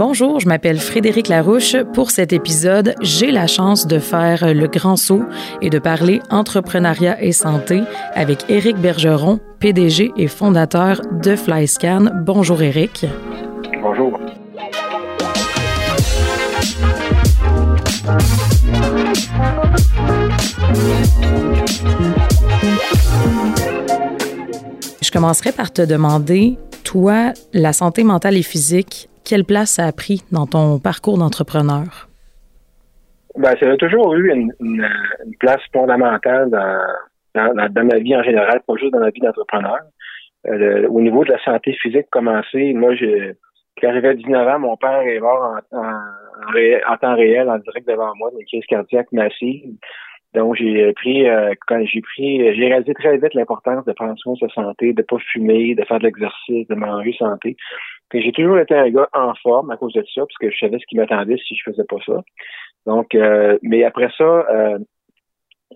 Bonjour, je m'appelle Frédéric Larouche. Pour cet épisode, j'ai la chance de faire le grand saut et de parler entrepreneuriat et santé avec Éric Bergeron, PDG et fondateur de FlyScan. Bonjour Éric. Bonjour. Je commencerai par te demander, toi, la santé mentale et physique, quelle place ça a pris dans ton parcours d'entrepreneur? Ben, ça a toujours eu une, place fondamentale dans, ma vie en général, pas juste dans ma vie d'entrepreneur. Euh, au niveau de la santé physique, commencé, moi, quand j'arrivais à 19 ans, mon père est mort en, en, temps réel, en direct devant moi, d'une crise cardiaque massive. Donc, j'ai pris, euh, quand j'ai pris, j'ai réalisé très vite l'importance de prendre soin de sa santé, de pas fumer, de faire de l'exercice, de manger santé. J'ai toujours été un gars en forme à cause de ça, parce que je savais ce qui m'attendait si je faisais pas ça. Donc, euh, mais après ça, euh,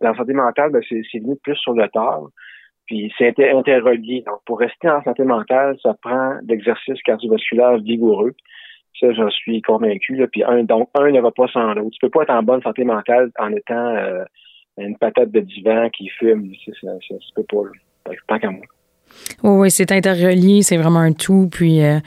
la santé mentale, ben, c'est venu plus sur le tard. Puis c'est interrelié. Donc, pour rester en santé mentale, ça prend l'exercice cardiovasculaire vigoureux. Ça, j'en suis convaincu. Là. Puis un, donc, un ne va pas sans l'autre. Tu peux pas être en bonne santé mentale en étant euh, une patate de divan qui fume. Ça, ça, pas. Tant qu'à moi. Oui, oui, c'est interrelié, c'est vraiment un tout. Puis euh,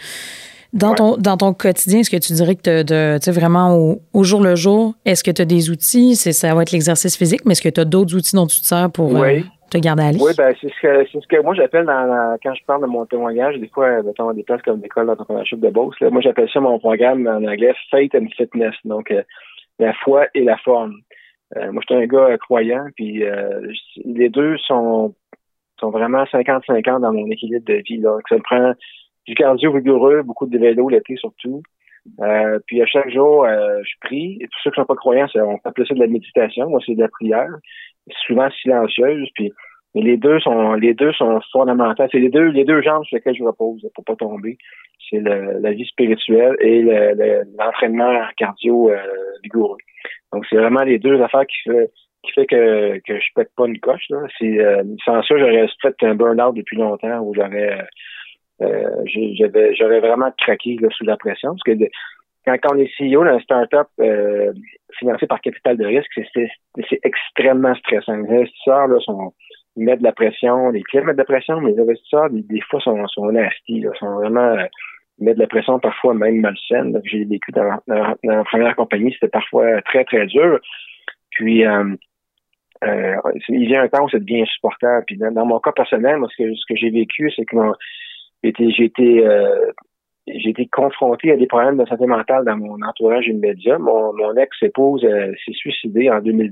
dans, ton, dans ton quotidien, est-ce que tu dirais que tu vraiment au, jour le jour, est-ce que tu as des outils? C'est, ça va être l'exercice physique, mais est-ce que tu as d'autres outils dont tu te sers pour euh, te garder à l'aise? Oui, ben, c'est ce que c'est ce que moi j'appelle dans quand je parle de mon témoignage, des fois, mettons des places comme l'école d'entrepreneurship de Beauce, là, moi j'appelle ça mon programme en anglais Faith and Fitness. Donc euh, la foi et la forme. moi, je suis un gars croyant, puis les deux sont sont vraiment 50-50 dans mon équilibre de vie. Donc, ça me prend du cardio vigoureux, beaucoup de vélo l'été surtout. Euh, puis à chaque jour, euh, je prie. Et ceux qui sont pas croyants, on appelle ça de la méditation. Moi, c'est de la prière. souvent silencieuse. Puis mais les deux sont les deux sont fondamentaux. C'est les deux les deux jambes sur lesquelles je repose pour pas tomber. C'est la vie spirituelle et l'entraînement cardio euh, vigoureux. Donc c'est vraiment les deux affaires qui fait qui fait que, que je pète pas une coche. Là. Euh, sans ça, j'aurais fait un burn-out depuis longtemps où j'aurais euh, j'avais j'aurais vraiment craqué là, sous la pression. Parce que quand, on est CEO d'un startup euh, financé par capital de risque, c'est, extrêmement stressant. Les investisseurs là, sont mettent de la pression, les clients mettent de la pression, mais les investisseurs, des, fois, sont, sont nasty, là, sont vraiment ils mettent de la pression parfois même malsaine. J'ai vécu dans, dans, la première compagnie, c'était parfois très, très dur. Puis euh, euh, il y a un temps où ça devient insupportable. Puis dans, mon cas personnel, moi, ce que, j'ai vécu, c'est que j'ai été, euh, j'ai été confronté à des problèmes de santé mentale dans mon entourage immédiat. Mon, mon ex-épouse euh, s'est suicidée en 2010.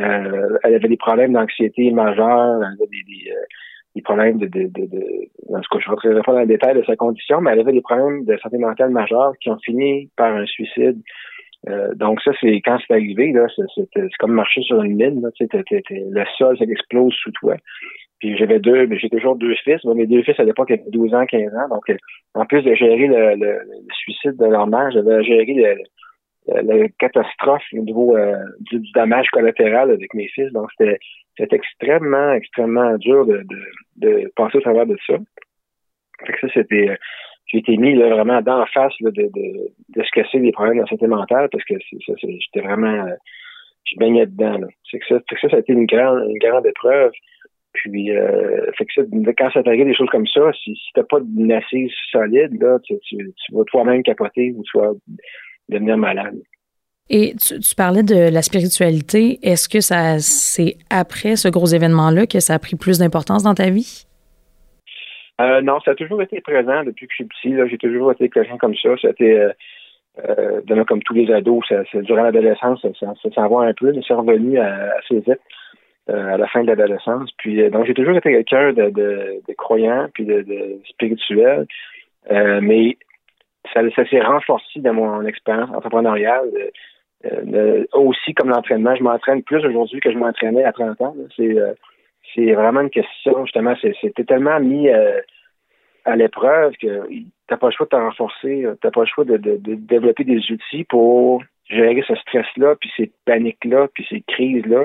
Euh, elle avait des problèmes d'anxiété majeure, elle avait des, problèmes de, de, de, de, dans ce que je rentrerai pas dans le détail de sa condition, mais elle avait des problèmes de santé mentale majeure qui ont fini par un suicide. Euh, donc ça, c'est quand c'est arrivé, là, c'est comme marcher sur une mine. Là, le sol, ça explose sous toi. Puis j'avais deux, j'ai toujours deux fils. mes deux fils à l'époque avaient 12 ans, 15 ans. Donc, euh, en plus de gérer le, le, suicide de leur mère, j'avais géré le, la catastrophe au niveau euh, du, dommage collatéral avec mes fils. Donc, c'était extrêmement, extrêmement dur de, de, de passer au travers de ça. Fait que ça, c'était j'ai été mis là, vraiment d'en face de, de, de ce que c'est les problèmes de santé mentale parce que j'étais vraiment euh, je baignais dedans. C'est que ça, que ça, a été une grande, une grande épreuve. Puis euh, que ça, quand ça t'arrive des choses comme ça, si, si t'as pas d'une assise solide, là, tu vas toi-même capoter ou tu vas devenir malade. Et tu, tu, parlais de la spiritualité. Est-ce que ça c'est après ce gros événement-là que ça a pris plus d'importance dans ta vie? Euh, non, ça a toujours été présent depuis que je suis petit. J'ai toujours été quelqu'un comme ça. C'était euh, euh, comme tous les ados, ça, ça durant l'adolescence, ça, ça, s'en va un peu, mais c'est revenu assez vite euh, à la fin de l'adolescence. Puis euh, donc j'ai toujours été quelqu'un de, de, de, croyant puis de, de spirituel. Euh, mais ça, ça s'est renforcé dans mon expérience entrepreneuriale. aussi comme l'entraînement, je m'entraîne plus aujourd'hui que je m'entraînais à 30 ans. C'est c'est vraiment une question, justement, c'était tellement mis euh, à l'épreuve que t'as pas le choix de te renforcer, t'as pas le choix de, développer des outils pour gérer ce stress-là, puis ces paniques-là, puis ces crises-là.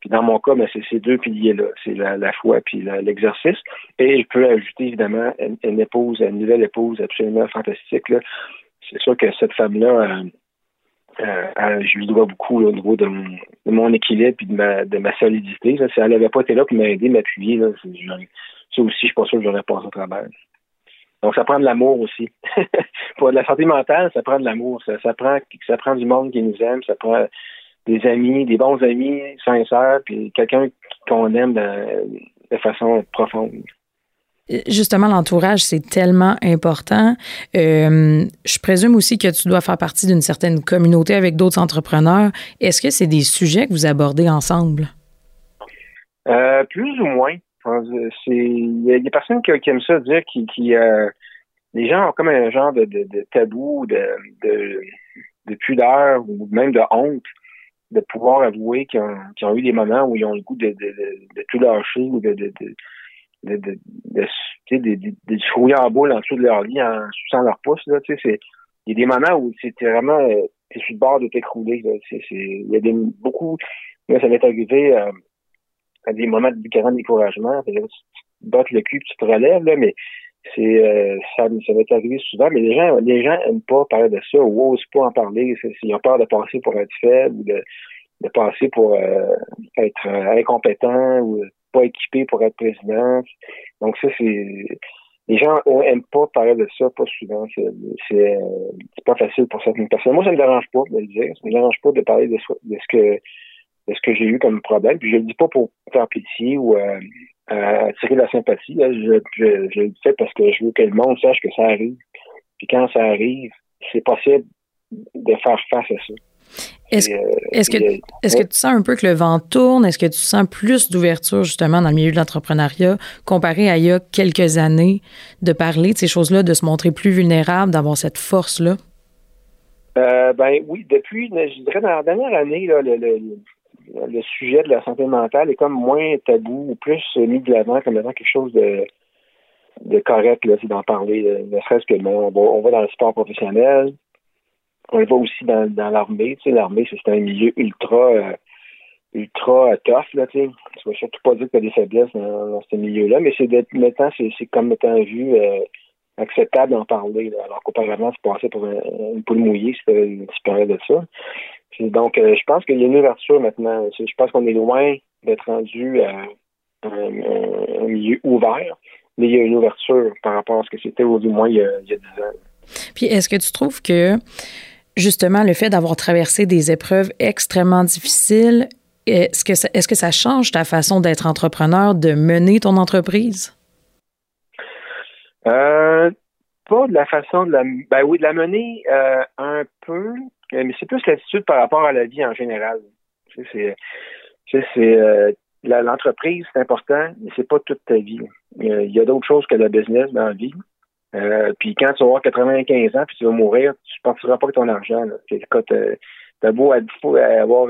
Puis dans mon cas, ben, c'est ces deux piliers-là. C'est la, foi puis l'exercice. Et je peux ajouter évidemment une, épouse, une nouvelle épouse absolument fantastique. C'est sûr que cette femme-là, je lui dois beaucoup au niveau de mon, équilibre et de ma, de ma solidité. Si elle n'avait pas été là pour m'aider, m'appuyer, ça aussi, je suis pas sûr que j'aurais passé au travail. Donc, ça prend de l'amour aussi. pour la santé mentale, ça prend de l'amour. Ça, ça, prend, ça prend du monde qui nous aime, ça prend des amis, des bons amis sincères, puis quelqu'un qu'on aime de, façon profonde. Justement, l'entourage, c'est tellement important. Euh, je présume aussi que tu dois faire partie d'une certaine communauté avec d'autres entrepreneurs. Est-ce que c'est des sujets que vous abordez ensemble? Euh, plus ou moins. Il y a des personnes qui, aiment ça dire qui, euh, les gens ont comme un genre de, tabou, de, de, de pudeur ou même de honte de pouvoir avouer qu'ils ont, eu des moments où ils ont le goût de, de, tout lâcher ou de, de, de, de, de, se en boule en dessous de leur lit en suçant leur pouce. Là, il y a des moments où c'était vraiment euh, t'es sur le bord de t'écrouler. Il y a des, beaucoup. Moi, ça m'est arrivé euh, à des moments de grand découragement. tu battes le cul, tu te relèves, là, mais c'est euh, ça, ça m'est arrivé souvent, mais les gens les gens aiment pas parler de ça ou osent pas en parler. Ils ont peur de passer pour être faible ou de, de passer pour être incompétent ou pas équipé pour être président. Donc ça, c'est les gens aiment pas parler de ça, pas souvent. C'est c'est pas facile pour certaines personnes. Moi, ça me dérange pas de le dire. Ça me dérange pas de parler de, de ce que de ce que j'ai eu comme problème. Puis je le dis pas pour faire pitié ou à attirer la sympathie. Je, je, le fais parce que je veux que le monde sache que ça arrive. Puis quand ça arrive, c'est possible de faire face à ça. Est-ce euh, est que, est que tu sens un peu que le vent tourne? Est-ce que tu sens plus d'ouverture justement dans le milieu de l'entrepreneuriat comparé à il y a quelques années de parler de ces choses-là, de se montrer plus vulnérable, d'avoir cette force-là? Euh, ben oui, depuis, je dirais dans la dernière année, là, le, le sujet de la santé mentale est comme moins tabou ou plus mis de l'avant comme étant quelque chose de, de correct, là, c'est d'en parler. Ne serait-ce que on, va, on va dans le sport professionnel, on va aussi dans, dans l'armée. Tu sais, l'armée, c'est un milieu ultra euh, ultra tough, là, tu sais. Tu vas surtout pas dire que tu as des faiblesses dans, ce milieu-là, mais c'est maintenant, c'est comme étant vu euh, acceptable d'en parler. alors qu'auparavant, tu passais pour une poule mouillée si tu parlais de ça. Donc, euh, je pense qu'il y a une ouverture maintenant. Je pense qu'on est loin d'être rendu à un, milieu ouvert, mais il y a une ouverture par rapport à ce que c'était au moins il y a, il 10 ans. Puis, est-ce que tu trouves que, justement, le fait d'avoir traversé des épreuves extrêmement difficiles, est-ce que, ça, est-ce que ça change ta façon d'être entrepreneur, de mener ton entreprise? Euh, pas de la façon de la. Ben oui, de la mener euh, un peu, euh, mais c'est plus l'attitude par rapport à la vie en général. C'est, c'est, euh, l'entreprise, c'est important, mais c'est pas toute ta vie. Il y a d'autres choses que le business dans la vie. Euh, puis quand tu vas avoir 95 ans puis tu vas mourir, tu ne partiras pas avec ton argent. Là. Quand t'as beau avoir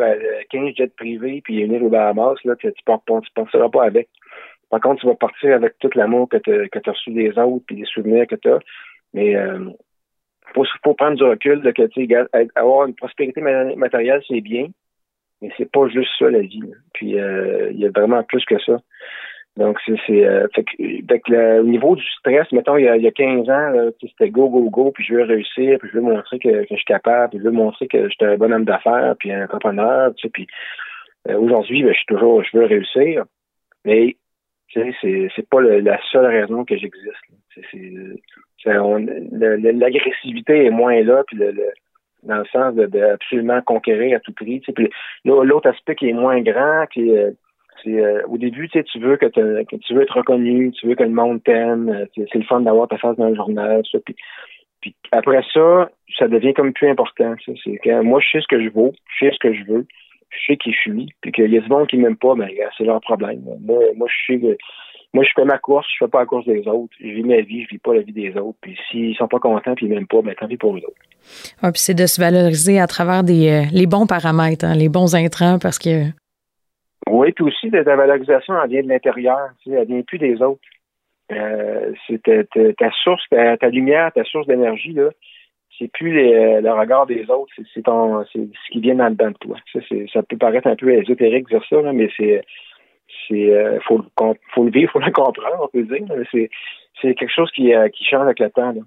15 jets privés puis venir au Bahamas, là, tu ne partiras pas avec. Par contre, tu vas partir avec tout l'amour que tu as reçu des autres puis les souvenirs que tu as. Mais faut, faut prendre du recul de que avoir une prospérité matérielle, c'est bien, mais c'est pas juste ça la vie. Puis euh, il y a vraiment plus que ça. Donc c'est euh, le, au niveau du stress, mettons il y a, il y a 15 ans, c'était go go go, puis je veux réussir, puis je veux montrer que, que je suis capable, puis je veux montrer que j'étais un bon homme d'affaires, puis un entrepreneur, tu sais, puis euh, aujourd'hui, ben, je suis toujours, je veux réussir, mais c'est c'est pas la seule raison que j'existe. L'agressivité est moins là, puis le, dans le sens de, absolument conquérir à tout prix. Tu sais, l'autre aspect qui est moins grand, qui est, c'est euh, au début, tu veux que, tu veux être reconnu, tu veux que le monde t'aime, euh, c'est le fun d'avoir ta face dans le journal, puis, après ça, ça devient comme plus important. Moi, je sais ce que je vaux, je sais ce que je veux, je sais qui je suis, puis qu'il y a du monde qui m'aime pas, ben c'est leur problème. Moi, je fais ma course, je fais pas la course des autres. Je vis ma vie, je vis pas la vie des autres. Puis s'ils sont pas contents puis ils m'aiment pas, ben tant pis pour eux autres. Puis c'est de se valoriser à travers des euh, les bons paramètres, hein, les bons intrants, parce que. Oui, puis aussi ta valorisation, elle vient de l'intérieur, tu sais, elle vient plus des autres. Euh, c'est ta, source, ta, lumière, ta source d'énergie, là. C'est plus les, le regard des autres, c'est ton c'est ce qui vient dans le dedans de toi. Ça, ça peut paraître un peu ésotérique de dire ça, là, mais c'est c'est euh, faut, faut le vivre, faut le comprendre, on peut dire. C'est, c'est quelque chose qui, euh, qui change avec le temps. Là.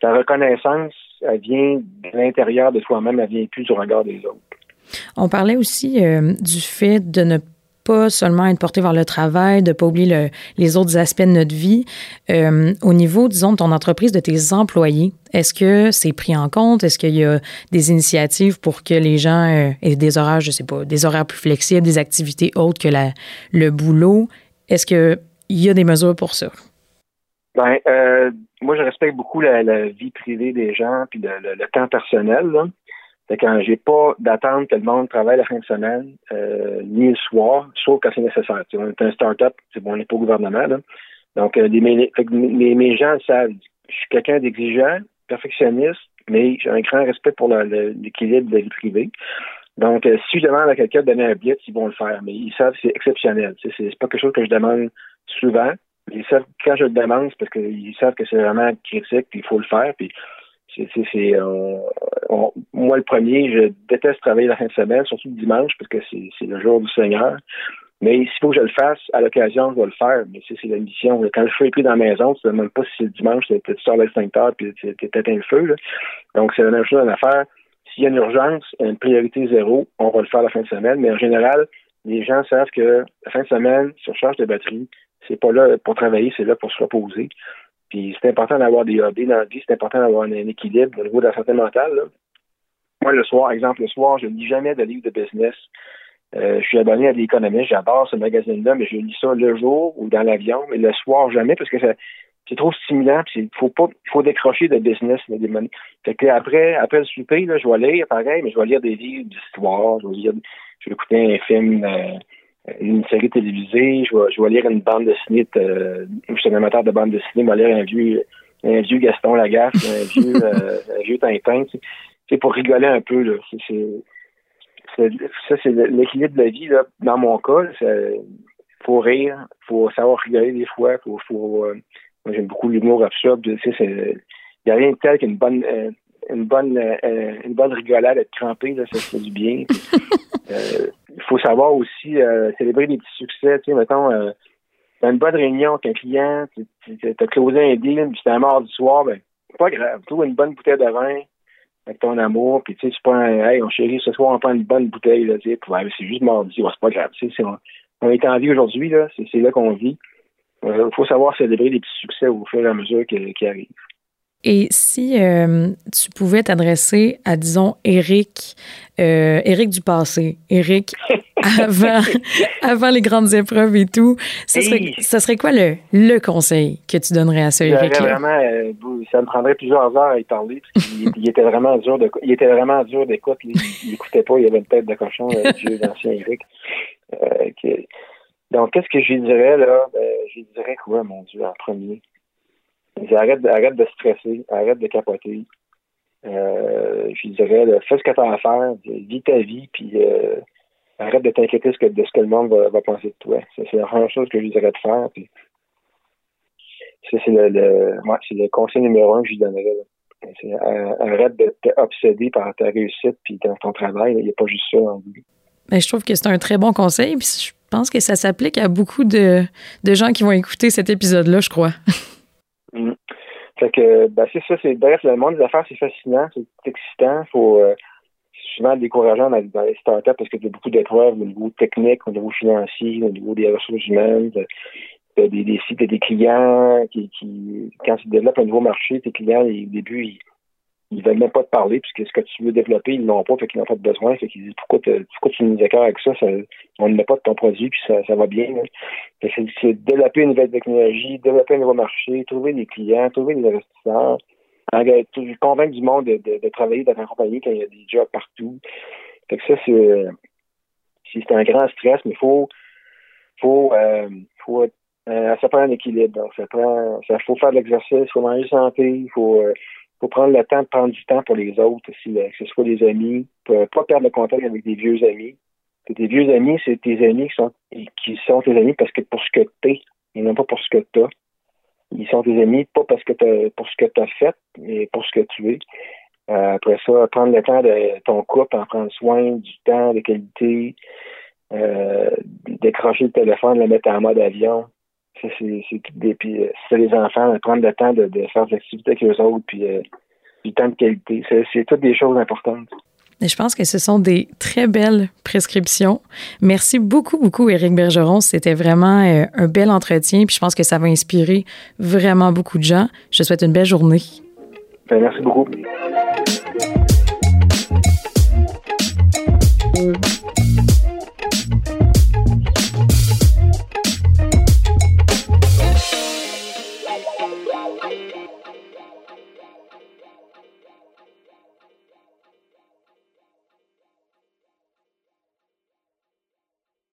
ta reconnaissance, elle vient de l'intérieur de toi-même, elle vient plus du regard des autres. On parlait aussi euh, du fait de ne pas seulement être porté vers le travail, de ne pas oublier les autres aspects de notre vie. Euh, au niveau, disons, de ton entreprise, de tes employés, est-ce que c'est pris en compte? Est-ce qu'il y a des initiatives pour que les gens euh, aient des horaires, je sais pas, des horaires plus flexibles, des activités autres que le boulot? Est-ce qu'il y a des mesures pour ça? Ben, euh, moi, je respecte beaucoup la, vie privée des gens puis le, temps personnel. Fait quand j'ai pas d'attente que le monde travaille la fin de semaine, euh, ni le soir, sauf quand c'est nécessaire. Tu on est un start-up, bon, on n'est pas au gouvernement. Là. Donc, euh, les, mes, mes, gens savent, je suis quelqu'un d'exigeant, perfectionniste, mais j'ai un grand respect pour l'équilibre de la vie privée. Donc, euh, si je demande à quelqu'un de donner un billet, ils vont le faire, mais ils savent que c'est exceptionnel. C'est, pas quelque chose que je demande souvent. Ils savent quand je le demande, c'est parce qu'ils savent que c'est vraiment critique, puis il faut le faire. C'est, euh, moi, le premier, je déteste travailler la fin de semaine, surtout le dimanche, parce que c'est, le jour du Seigneur. Mais s'il faut que je le fasse, à l'occasion, je vais le faire. Mais c'est, la mission. Quand le feu est pris dans la maison, tu ne demandes pas si c'est le dimanche, tu sors l'extincteur puis tu éteins le feu. Donc, c'est la même chose à faire. S'il y a une urgence, une priorité zéro, on va le faire la fin de semaine. Mais en général, les gens savent que la fin de semaine, surcharge de batterie, c'est pas là pour travailler, c'est là pour se reposer. Puis c'est important d'avoir des hobbies dans la vie, c'est important d'avoir un, équilibre au niveau de la santé mentale. Moi, le soir, exemple, le soir, je ne lis jamais de livres de business. Euh, je suis abonné à l'économie, j'adore ce magazine-là, mais je lis ça le jour ou dans l'avion, mais le soir jamais parce que c'est trop stimulant, il faut pas faut décrocher de business. Fait que après, après le souper, je vais lire pareil, mais je vais lire des livres d'histoire, je vais lire je vais écouter un film euh, une série télévisée, je vais, je vais lire une bande dessinée. De, je suis un amateur de bande dessinée, je vais lire un vieux, un vieux Gaston Lagaffe, un vieux, euh, un vieux Tintin. C'est pour rigoler un peu. Là. C'est, ça, c'est l'équilibre de la vie. Là. Dans mon cas, il faut rire, faut savoir rigoler des fois. Faut, faut, euh, moi, j'aime beaucoup l'humour absurde. Il n'y a rien de tel qu'une bonne... Euh, une bonne une bonne rigolade, être crampé, là, ça fait du bien. il faut savoir aussi euh, célébrer des petits succès. Tu sais, mettons, euh, t'as une bonne réunion avec un client, tu as closé un deal, puis c'était mort du soir, ben, pas grave. Trouve une bonne bouteille de vin avec ton amour, puis tu sais, tu prends, hey, on chérit, ce soir, on prend une bonne bouteille, là, tu sais, c'est juste mardi, c'est pas grave, tu sais, on, on, est en vie aujourd'hui, là, c'est là qu'on vit. Il euh, faut savoir célébrer les petits succès au fur et à mesure qui arrivent. Et si euh, tu pouvais t'adresser à, disons, Eric, euh, Eric du passé, Eric avant, avant les grandes épreuves et tout, ce serait, ça serait quoi le, le conseil que tu donnerais à ce Eric Vraiment, euh, ça me prendrait plusieurs heures à y parler parce qu'il il était vraiment dur de, il était vraiment dur d'écoute. Il, n'écoutait pas, il avait une tête de cochon, le vieux ancien Eric. Donc, qu'est-ce que je lui dirais là? Ben, Je lui dirais quoi, mon Dieu, en premier? Arrête, de stresser, arrête de capoter. Euh, je dirais, fais ce que tu as à faire, vis ta vie, puis euh, arrête de t'inquiéter de ce que le monde va, penser de toi. C'est la première chose que je dirais de faire. Puis, c'est le, le, c'est le conseil numéro un que je lui donnerais. Euh, arrête de t'obséder par ta réussite puis dans ton travail. Il n'y a pas juste ça en vie. Ben, je trouve que c'est un très bon conseil. Puis je pense que ça s'applique à beaucoup de gens qui vont écouter cet épisode-là, je crois. Ben, c'est ça, c'est, bref, le monde des affaires, c'est fascinant, c'est excitant. Faut, euh, souvent décourageant dans, dans, les startups parce que y a beaucoup d'épreuves au niveau technique, au niveau financier, au niveau des ressources humaines. T'as des, des sites, des clients qui, qui, quand tu développes un nouveau marché, tes clients, au début, ils, ils veulent même pas te parler, puisque ce que tu veux développer, ils l'ont pas, fait qu'ils n'ont pas de besoin. Fait qu'ils disent pourquoi, pourquoi tu nous d'accord avec ça, ça on ne met pas de ton produit, puis ça, ça va bien. C'est développer une nouvelle technologie, développer un nouveau marché, trouver des clients, trouver des investisseurs, convaincre du monde de, travailler dans une compagnie quand il y a des jobs partout. Fait que ça, c'est un grand stress, mais il faut faut euh, faut euh, ça prend un équilibre. Ça prend faut faire de l'exercice, il faut manger santé, il faut euh, faut prendre le temps de prendre du temps pour les autres aussi, que ce soit des amis, pas perdre le contact avec des vieux amis. Tes vieux amis, c'est tes amis qui sont qui sont tes amis parce que pour ce que t'es, et non pas pour ce que t'as. Ils sont tes amis pas parce que t'as pour ce que tu as fait, mais pour ce que tu es. Euh, après ça, prendre le temps de ton couple, en prendre soin, du temps de qualité, euh, décrocher le téléphone, le mettre en mode avion, c'est des puis euh, c'est les enfants de prendre le temps de, faire des activités avec eux autres puis euh, du temps de qualité c'est toutes des choses importantes je pense que ce sont des très belles prescriptions. Merci beaucoup, beaucoup, Éric Bergeron. C'était vraiment euh, un bel entretien. Puis je pense que ça va inspirer vraiment beaucoup de gens. Je te souhaite une belle journée. Ben, merci beaucoup.